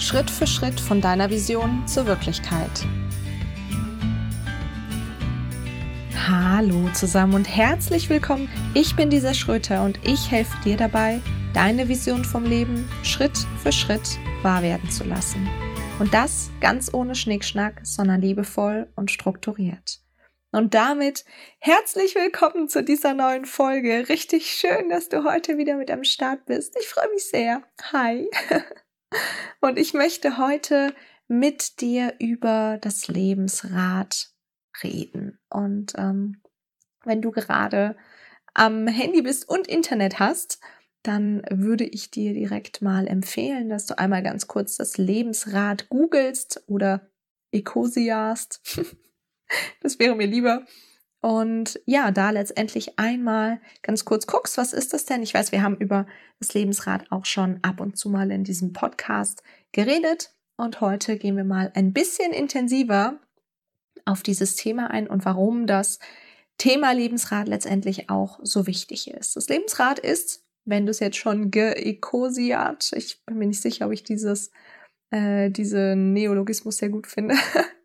Schritt für Schritt von deiner Vision zur Wirklichkeit. Hallo zusammen und herzlich willkommen. Ich bin Lisa Schröter und ich helfe dir dabei, deine Vision vom Leben Schritt für Schritt wahr werden zu lassen. Und das ganz ohne Schnickschnack, sondern liebevoll und strukturiert. Und damit herzlich willkommen zu dieser neuen Folge. Richtig schön, dass du heute wieder mit am Start bist. Ich freue mich sehr. Hi. Und ich möchte heute mit dir über das Lebensrad reden. Und ähm, wenn du gerade am Handy bist und Internet hast, dann würde ich dir direkt mal empfehlen, dass du einmal ganz kurz das Lebensrad googelst oder Ecosiast. das wäre mir lieber. Und ja, da letztendlich einmal ganz kurz guckst, was ist das denn? Ich weiß, wir haben über das Lebensrad auch schon ab und zu mal in diesem Podcast geredet. Und heute gehen wir mal ein bisschen intensiver auf dieses Thema ein und warum das Thema Lebensrad letztendlich auch so wichtig ist. Das Lebensrad ist, wenn du es jetzt schon geekosiat, ich bin mir nicht sicher, ob ich dieses, äh, diesen Neologismus sehr gut finde,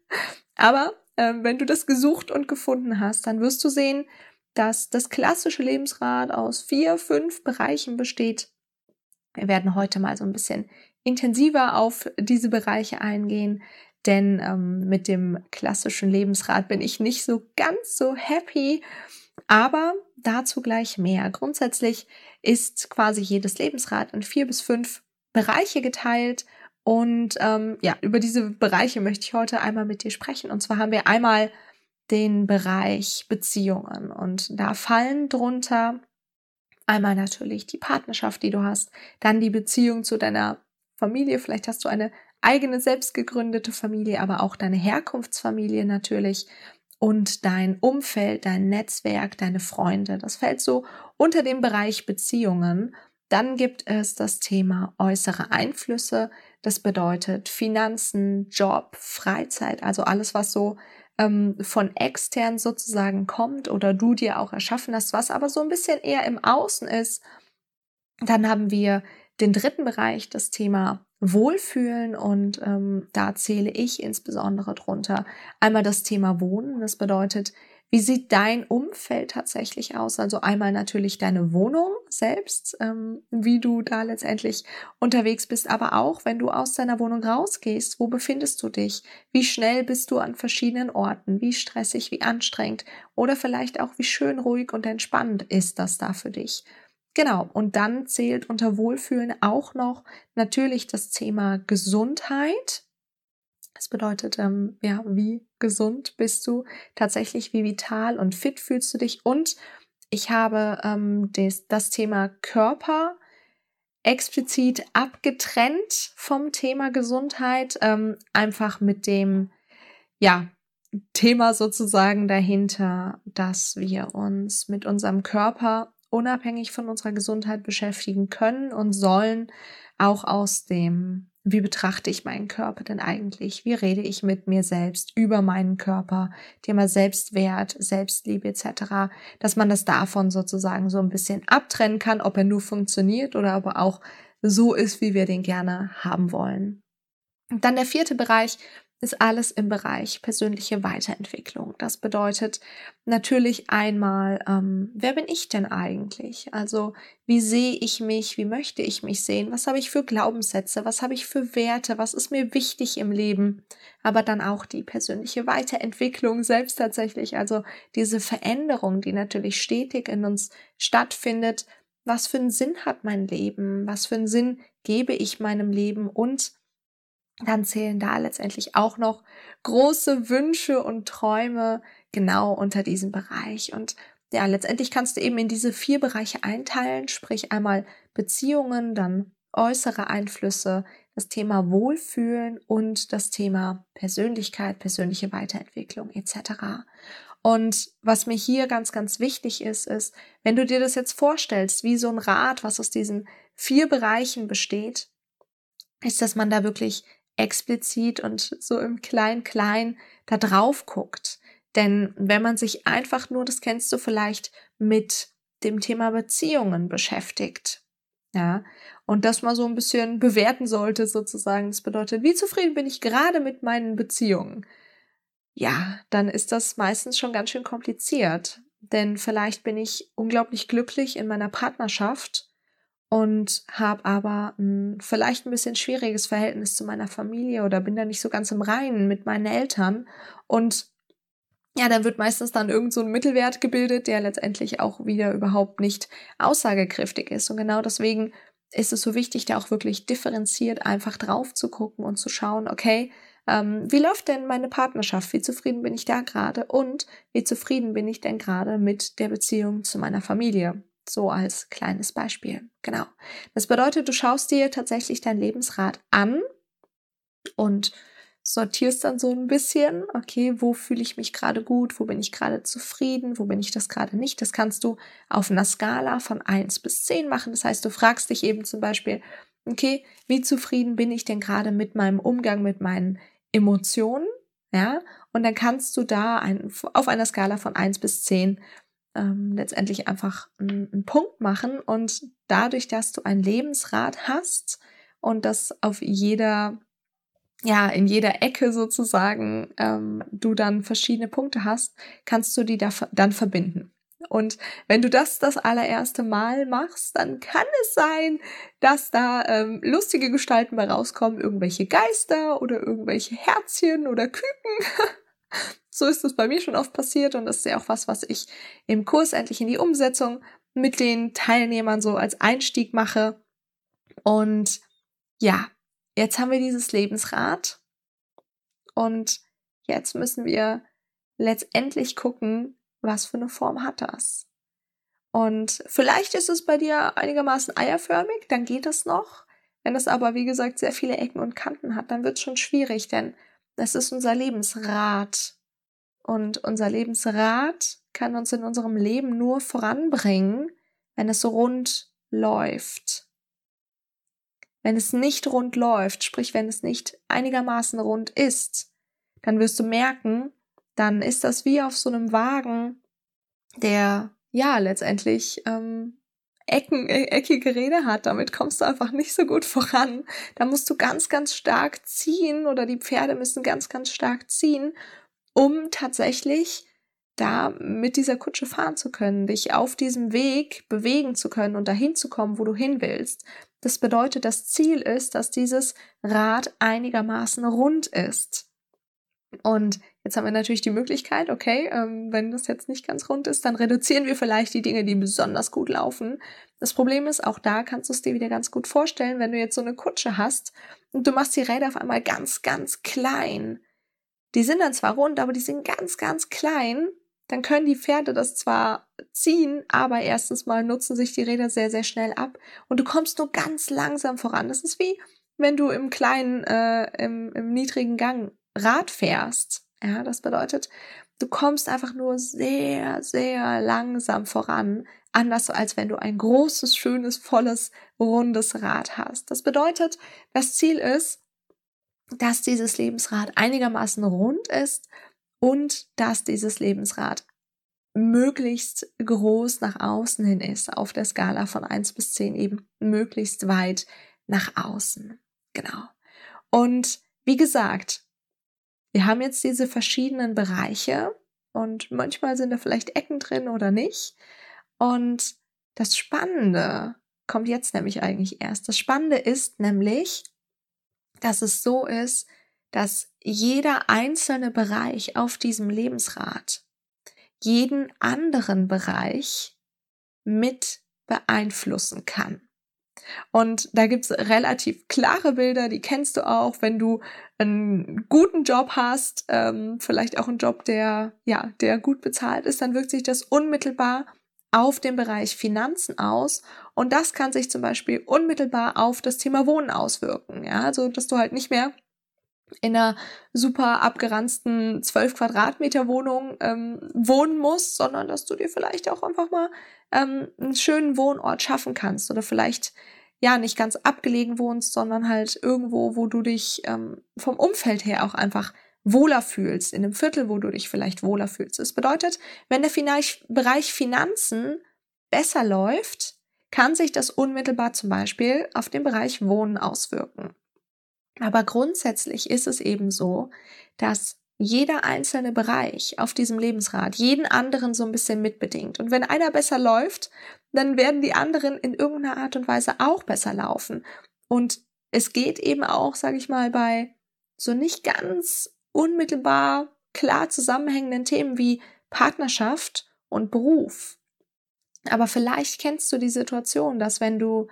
aber ähm, wenn du das gesucht und gefunden hast, dann wirst du sehen, dass das klassische Lebensrad aus vier, fünf Bereichen besteht. Wir werden heute mal so ein bisschen intensiver auf diese Bereiche eingehen, denn ähm, mit dem klassischen Lebensrad bin ich nicht so ganz so happy, aber dazu gleich mehr. Grundsätzlich ist quasi jedes Lebensrad in vier bis fünf Bereiche geteilt und ähm, ja, über diese Bereiche möchte ich heute einmal mit dir sprechen. Und zwar haben wir einmal den Bereich Beziehungen. Und da fallen drunter einmal natürlich die Partnerschaft, die du hast, dann die Beziehung zu deiner Familie. Vielleicht hast du eine eigene selbst gegründete Familie, aber auch deine Herkunftsfamilie natürlich und dein Umfeld, dein Netzwerk, deine Freunde. Das fällt so unter dem Bereich Beziehungen. Dann gibt es das Thema äußere Einflüsse. Das bedeutet Finanzen, Job, Freizeit, also alles, was so ähm, von extern sozusagen kommt oder du dir auch erschaffen hast, was aber so ein bisschen eher im Außen ist. Dann haben wir den dritten Bereich, das Thema Wohlfühlen und ähm, da zähle ich insbesondere drunter einmal das Thema Wohnen. Das bedeutet, wie sieht dein Umfeld tatsächlich aus? Also einmal natürlich deine Wohnung selbst, ähm, wie du da letztendlich unterwegs bist, aber auch, wenn du aus deiner Wohnung rausgehst, wo befindest du dich? Wie schnell bist du an verschiedenen Orten? Wie stressig, wie anstrengend? Oder vielleicht auch, wie schön, ruhig und entspannt ist das da für dich? Genau, und dann zählt unter Wohlfühlen auch noch natürlich das Thema Gesundheit. Das bedeutet, ähm, ja, wie gesund bist du tatsächlich, wie vital und fit fühlst du dich. Und ich habe ähm, des, das Thema Körper explizit abgetrennt vom Thema Gesundheit, ähm, einfach mit dem, ja, Thema sozusagen dahinter, dass wir uns mit unserem Körper unabhängig von unserer Gesundheit beschäftigen können und sollen, auch aus dem wie betrachte ich meinen Körper denn eigentlich? Wie rede ich mit mir selbst über meinen Körper? Thema Selbstwert, Selbstliebe etc. Dass man das davon sozusagen so ein bisschen abtrennen kann, ob er nur funktioniert oder aber auch so ist, wie wir den gerne haben wollen. Dann der vierte Bereich, ist alles im Bereich persönliche Weiterentwicklung. Das bedeutet natürlich einmal, ähm, wer bin ich denn eigentlich? Also wie sehe ich mich? Wie möchte ich mich sehen? Was habe ich für Glaubenssätze? Was habe ich für Werte? Was ist mir wichtig im Leben? Aber dann auch die persönliche Weiterentwicklung selbst tatsächlich. Also diese Veränderung, die natürlich stetig in uns stattfindet. Was für einen Sinn hat mein Leben? Was für einen Sinn gebe ich meinem Leben? Und dann zählen da letztendlich auch noch große Wünsche und Träume genau unter diesem Bereich. Und ja, letztendlich kannst du eben in diese vier Bereiche einteilen, sprich einmal Beziehungen, dann äußere Einflüsse, das Thema Wohlfühlen und das Thema Persönlichkeit, persönliche Weiterentwicklung etc. Und was mir hier ganz, ganz wichtig ist, ist, wenn du dir das jetzt vorstellst, wie so ein Rad, was aus diesen vier Bereichen besteht, ist, dass man da wirklich explizit und so im Klein-Klein da drauf guckt. Denn wenn man sich einfach nur, das kennst du vielleicht, mit dem Thema Beziehungen beschäftigt, Ja, und das mal so ein bisschen bewerten sollte sozusagen. Das bedeutet, wie zufrieden bin ich gerade mit meinen Beziehungen? Ja, dann ist das meistens schon ganz schön kompliziert. Denn vielleicht bin ich unglaublich glücklich in meiner Partnerschaft und habe aber ein, vielleicht ein bisschen schwieriges Verhältnis zu meiner Familie oder bin da nicht so ganz im Reinen mit meinen Eltern und ja, dann wird meistens dann irgend so ein Mittelwert gebildet, der letztendlich auch wieder überhaupt nicht aussagekräftig ist. Und genau deswegen ist es so wichtig, da auch wirklich differenziert einfach drauf zu gucken und zu schauen, okay, ähm, wie läuft denn meine Partnerschaft? Wie zufrieden bin ich da gerade? Und wie zufrieden bin ich denn gerade mit der Beziehung zu meiner Familie? So als kleines Beispiel. Genau. Das bedeutet, du schaust dir tatsächlich dein Lebensrad an und sortierst dann so ein bisschen, okay, wo fühle ich mich gerade gut, wo bin ich gerade zufrieden, wo bin ich das gerade nicht. Das kannst du auf einer Skala von 1 bis 10 machen. Das heißt, du fragst dich eben zum Beispiel, okay, wie zufrieden bin ich denn gerade mit meinem Umgang mit meinen Emotionen? Ja, und dann kannst du da ein, auf einer Skala von 1 bis 10 ähm, letztendlich einfach einen, Punkt machen und dadurch, dass du ein Lebensrad hast und das auf jeder ja, in jeder Ecke sozusagen ähm, du dann verschiedene Punkte hast, kannst du die da, dann verbinden. Und wenn du das das allererste Mal machst, dann kann es sein, dass da ähm, lustige Gestalten bei rauskommen, irgendwelche Geister oder irgendwelche Herzchen oder Küken. so ist das bei mir schon oft passiert und das ist ja auch was, was ich im Kurs endlich in die Umsetzung mit den Teilnehmern so als Einstieg mache. Und ja, jetzt haben wir dieses Lebensrad und jetzt müssen wir letztendlich gucken, was für eine Form hat das. Und vielleicht ist es bei dir einigermaßen eierförmig, dann geht es noch. Wenn es aber, wie gesagt, sehr viele Ecken und Kanten hat, dann wird es schon schwierig, denn es ist unser Lebensrad. Und unser Lebensrad kann uns in unserem Leben nur voranbringen, wenn es rund läuft. Wenn es nicht rund läuft, sprich wenn es nicht einigermaßen rund ist, dann wirst du merken, dann ist das wie auf so einem Wagen, der ja letztendlich ähm, Ecken, e eckige Räder hat. Damit kommst du einfach nicht so gut voran. Da musst du ganz, ganz stark ziehen oder die Pferde müssen ganz, ganz stark ziehen, um tatsächlich da mit dieser Kutsche fahren zu können, dich auf diesem Weg bewegen zu können und dahin zu kommen, wo du hin willst. Das bedeutet, das Ziel ist, dass dieses Rad einigermaßen rund ist. Und jetzt haben wir natürlich die Möglichkeit, okay, ähm, wenn das jetzt nicht ganz rund ist, dann reduzieren wir vielleicht die Dinge, die besonders gut laufen. Das Problem ist, auch da kannst du es dir wieder ganz gut vorstellen, wenn du jetzt so eine Kutsche hast und du machst die Räder auf einmal ganz, ganz klein. Die sind dann zwar rund, aber die sind ganz, ganz klein dann können die Pferde das zwar ziehen, aber erstens mal nutzen sich die Räder sehr, sehr schnell ab und du kommst nur ganz langsam voran. Das ist wie wenn du im kleinen, äh, im, im niedrigen Gang Rad fährst. Ja, das bedeutet, du kommst einfach nur sehr, sehr langsam voran, anders als wenn du ein großes, schönes, volles, rundes Rad hast. Das bedeutet, das Ziel ist, dass dieses Lebensrad einigermaßen rund ist und dass dieses Lebensrad möglichst groß nach außen hin ist, auf der Skala von 1 bis 10 eben möglichst weit nach außen. Genau. Und wie gesagt, wir haben jetzt diese verschiedenen Bereiche und manchmal sind da vielleicht Ecken drin oder nicht. Und das Spannende kommt jetzt nämlich eigentlich erst. Das Spannende ist nämlich, dass es so ist, dass jeder einzelne Bereich auf diesem Lebensrad jeden anderen Bereich mit beeinflussen kann. Und da gibt's relativ klare Bilder, die kennst du auch, wenn du einen guten Job hast, ähm, vielleicht auch einen Job, der, ja, der gut bezahlt ist, dann wirkt sich das unmittelbar auf den Bereich Finanzen aus. Und das kann sich zum Beispiel unmittelbar auf das Thema Wohnen auswirken. Ja, also, dass du halt nicht mehr in einer super abgeranzten 12 Quadratmeter Wohnung ähm, wohnen musst, sondern dass du dir vielleicht auch einfach mal ähm, einen schönen Wohnort schaffen kannst oder vielleicht ja nicht ganz abgelegen wohnst, sondern halt irgendwo, wo du dich ähm, vom Umfeld her auch einfach wohler fühlst, in einem Viertel, wo du dich vielleicht wohler fühlst. Das bedeutet, wenn der Bereich Finanzen besser läuft, kann sich das unmittelbar zum Beispiel auf den Bereich Wohnen auswirken. Aber grundsätzlich ist es eben so, dass jeder einzelne Bereich auf diesem Lebensrad jeden anderen so ein bisschen mitbedingt. Und wenn einer besser läuft, dann werden die anderen in irgendeiner Art und Weise auch besser laufen. Und es geht eben auch, sage ich mal, bei so nicht ganz unmittelbar klar zusammenhängenden Themen wie Partnerschaft und Beruf. Aber vielleicht kennst du die Situation, dass wenn du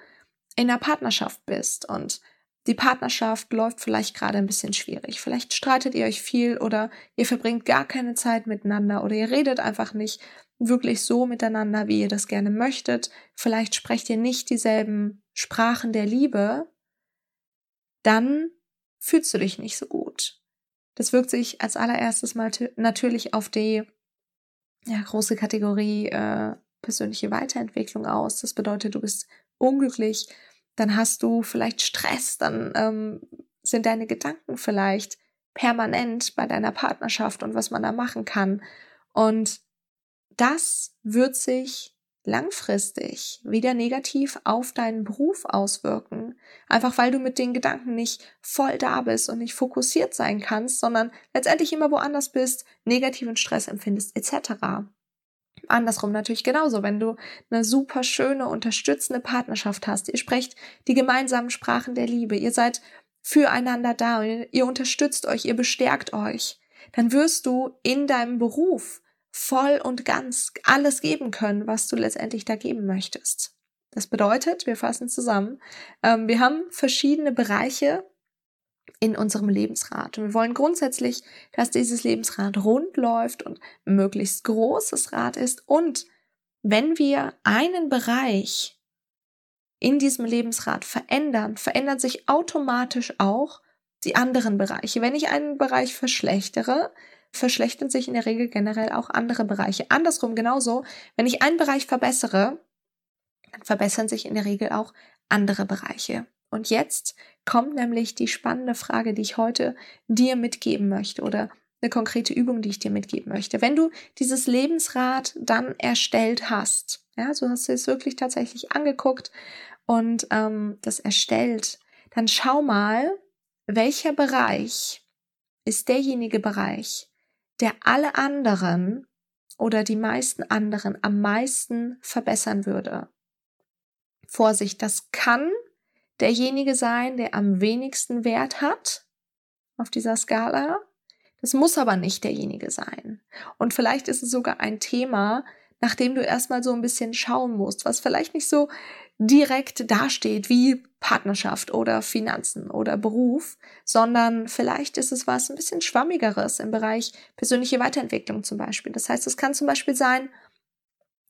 in einer Partnerschaft bist und die Partnerschaft läuft vielleicht gerade ein bisschen schwierig. Vielleicht streitet ihr euch viel oder ihr verbringt gar keine Zeit miteinander oder ihr redet einfach nicht wirklich so miteinander, wie ihr das gerne möchtet. Vielleicht sprecht ihr nicht dieselben Sprachen der Liebe. Dann fühlst du dich nicht so gut. Das wirkt sich als allererstes mal natürlich auf die ja, große Kategorie äh, persönliche Weiterentwicklung aus. Das bedeutet, du bist unglücklich, dann hast du vielleicht Stress, dann ähm, sind deine Gedanken vielleicht permanent bei deiner Partnerschaft und was man da machen kann. Und das wird sich langfristig wieder negativ auf deinen Beruf auswirken. Einfach weil du mit den Gedanken nicht voll da bist und nicht fokussiert sein kannst, sondern letztendlich immer woanders bist, negativen Stress empfindest etc. Andersrum natürlich genauso, wenn du eine super schöne, unterstützende Partnerschaft hast, ihr sprecht die gemeinsamen Sprachen der Liebe, ihr seid füreinander da, ihr unterstützt euch, ihr bestärkt euch, dann wirst du in deinem Beruf voll und ganz alles geben können, was du letztendlich da geben möchtest. Das bedeutet, wir fassen zusammen, ähm, wir haben verschiedene Bereiche in unserem Lebensrad. Und wir wollen grundsätzlich, dass dieses Lebensrad rund läuft und möglichst großes Rad ist. Und wenn wir einen Bereich in diesem Lebensrad verändern, verändern sich automatisch auch die anderen Bereiche. Wenn ich einen Bereich verschlechtere, verschlechtern sich in der Regel generell auch andere Bereiche. Andersrum genauso, wenn ich einen Bereich verbessere, dann verbessern sich in der Regel auch andere Bereiche. Und jetzt kommt nämlich die spannende Frage, die ich heute dir mitgeben möchte oder eine konkrete Übung, die ich dir mitgeben möchte. Wenn du dieses Lebensrad dann erstellt hast, ja, so hast du es wirklich tatsächlich angeguckt und ähm, das erstellt, dann schau mal, welcher Bereich ist derjenige Bereich, der alle anderen oder die meisten anderen am meisten verbessern würde. Vorsicht, das kann derjenige sein, der am wenigsten Wert hat auf dieser Skala. Das muss aber nicht derjenige sein. Und vielleicht ist es sogar ein Thema, nach dem du erstmal so ein bisschen schauen musst, was vielleicht nicht so direkt dasteht wie Partnerschaft oder Finanzen oder Beruf, sondern vielleicht ist es was ein bisschen schwammigeres im Bereich persönliche Weiterentwicklung zum Beispiel. Das heißt, es kann zum Beispiel sein,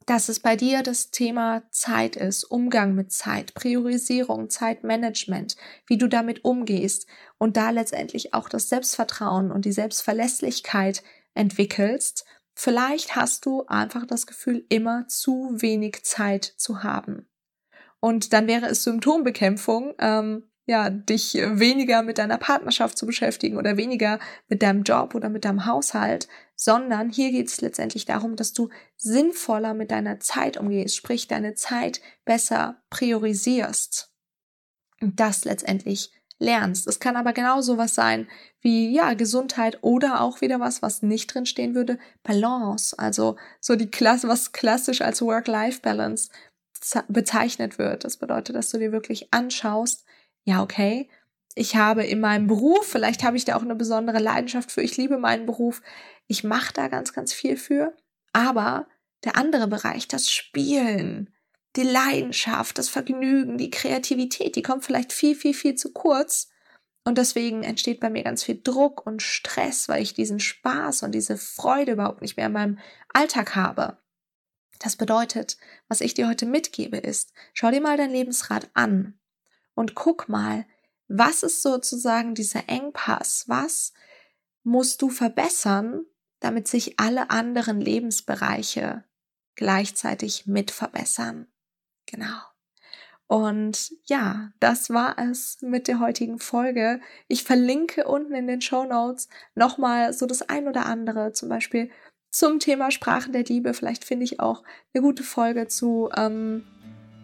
dass es bei dir das Thema Zeit ist, Umgang mit Zeit, Priorisierung, Zeitmanagement, wie du damit umgehst und da letztendlich auch das Selbstvertrauen und die Selbstverlässlichkeit entwickelst. Vielleicht hast du einfach das Gefühl, immer zu wenig Zeit zu haben. Und dann wäre es Symptombekämpfung, ähm, ja, dich weniger mit deiner Partnerschaft zu beschäftigen oder weniger mit deinem Job oder mit deinem Haushalt, sondern hier geht es letztendlich darum, dass du sinnvoller mit deiner Zeit umgehst, sprich deine Zeit besser priorisierst und das letztendlich lernst. Es kann aber genauso was sein wie ja Gesundheit oder auch wieder was, was nicht drin stehen würde, Balance, also so die Klasse, was klassisch als Work-Life-Balance bezeichnet wird. Das bedeutet, dass du dir wirklich anschaust, ja, okay, ich habe in meinem Beruf, vielleicht habe ich da auch eine besondere Leidenschaft für, ich liebe meinen Beruf, ich mache da ganz, ganz viel für, aber der andere Bereich, das Spielen, die Leidenschaft, das Vergnügen, die Kreativität, die kommt vielleicht viel, viel, viel zu kurz. Und deswegen entsteht bei mir ganz viel Druck und Stress, weil ich diesen Spaß und diese Freude überhaupt nicht mehr in meinem Alltag habe. Das bedeutet, was ich dir heute mitgebe, ist, schau dir mal dein Lebensrad an und guck mal, was ist sozusagen dieser Engpass? Was musst du verbessern, damit sich alle anderen Lebensbereiche gleichzeitig mit verbessern? Genau. Und ja, das war es mit der heutigen Folge. Ich verlinke unten in den Show Notes nochmal so das ein oder andere, zum Beispiel zum Thema Sprachen der Liebe. Vielleicht finde ich auch eine gute Folge zu ähm,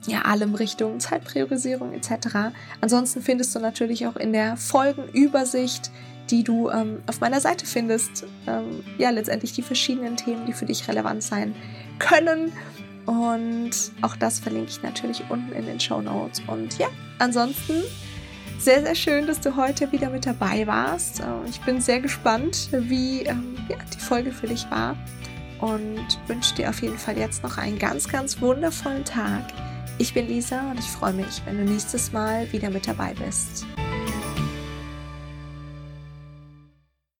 ja, allem Richtung Zeitpriorisierung etc. Ansonsten findest du natürlich auch in der Folgenübersicht, die du ähm, auf meiner Seite findest, ähm, ja, letztendlich die verschiedenen Themen, die für dich relevant sein können. Und auch das verlinke ich natürlich unten in den Show Notes. Und ja, ansonsten sehr, sehr schön, dass du heute wieder mit dabei warst. Ähm, ich bin sehr gespannt, wie ähm, ja, die Folge für dich war und wünsche dir auf jeden Fall jetzt noch einen ganz, ganz wundervollen Tag. Ich bin Lisa und ich freue mich, wenn du nächstes Mal wieder mit dabei bist.